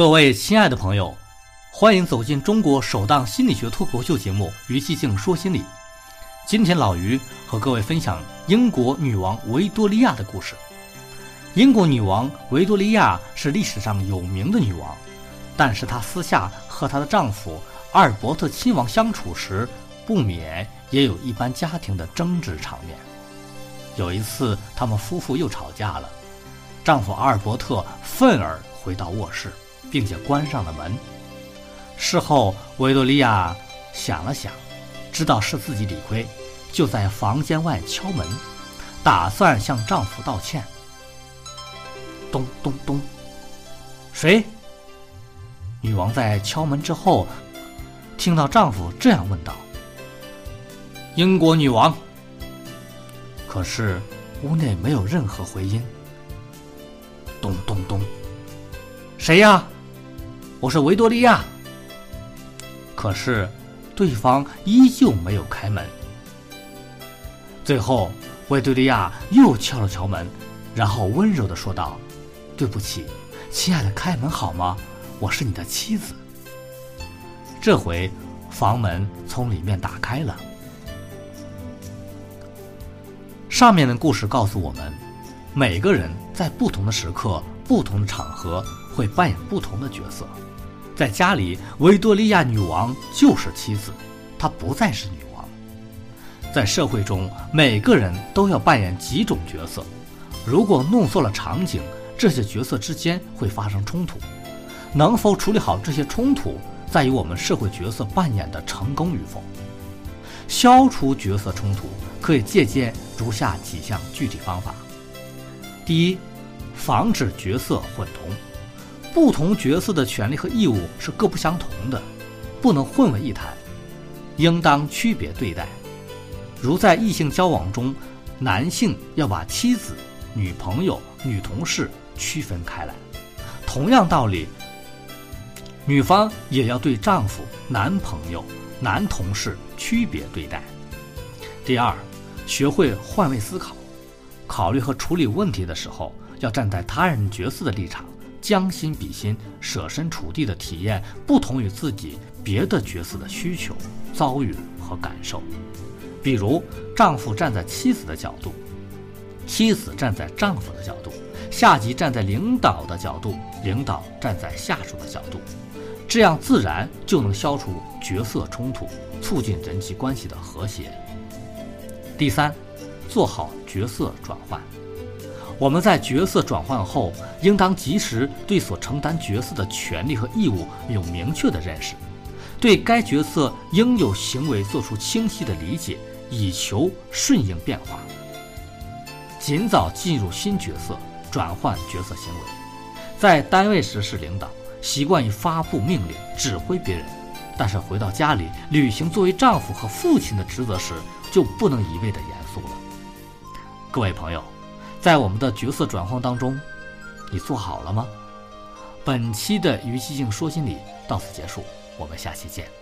各位亲爱的朋友，欢迎走进中国首档心理学脱口秀节目《于寂静说心理》。今天老于和各位分享英国女王维多利亚的故事。英国女王维多利亚是历史上有名的女王，但是她私下和她的丈夫阿尔伯特亲王相处时，不免也有一般家庭的争执场面。有一次，他们夫妇又吵架了，丈夫阿尔伯特愤而回到卧室。并且关上了门。事后，维多利亚想了想，知道是自己理亏，就在房间外敲门，打算向丈夫道歉。咚咚咚，谁？女王在敲门之后，听到丈夫这样问道：“英国女王。”可是屋内没有任何回音。咚咚咚，谁呀？我是维多利亚，可是对方依旧没有开门。最后，维多利亚又敲了敲门，然后温柔的说道：“对不起，亲爱的，开门好吗？我是你的妻子。”这回，房门从里面打开了。上面的故事告诉我们，每个人在不同的时刻、不同的场合会扮演不同的角色。在家里，维多利亚女王就是妻子，她不再是女王。在社会中，每个人都要扮演几种角色，如果弄错了场景，这些角色之间会发生冲突。能否处理好这些冲突，在于我们社会角色扮演的成功与否。消除角色冲突，可以借鉴如下几项具体方法：第一，防止角色混同。不同角色的权利和义务是各不相同的，不能混为一谈，应当区别对待。如在异性交往中，男性要把妻子、女朋友、女同事区分开来；同样道理，女方也要对丈夫、男朋友、男同事区别对待。第二，学会换位思考，考虑和处理问题的时候，要站在他人角色的立场。将心比心，设身处地的体验不同于自己别的角色的需求、遭遇和感受。比如，丈夫站在妻子的角度，妻子站在丈夫的角度，下级站在领导的角度，领导站在下属的角度，这样自然就能消除角色冲突，促进人际关系的和谐。第三，做好角色转换。我们在角色转换后，应当及时对所承担角色的权利和义务有明确的认识，对该角色应有行为做出清晰的理解，以求顺应变化。尽早进入新角色，转换角色行为。在单位时是领导，习惯于发布命令、指挥别人，但是回到家里履行作为丈夫和父亲的职责时，就不能一味的严肃了。各位朋友。在我们的角色转换当中，你做好了吗？本期的于寂静说心理到此结束，我们下期见。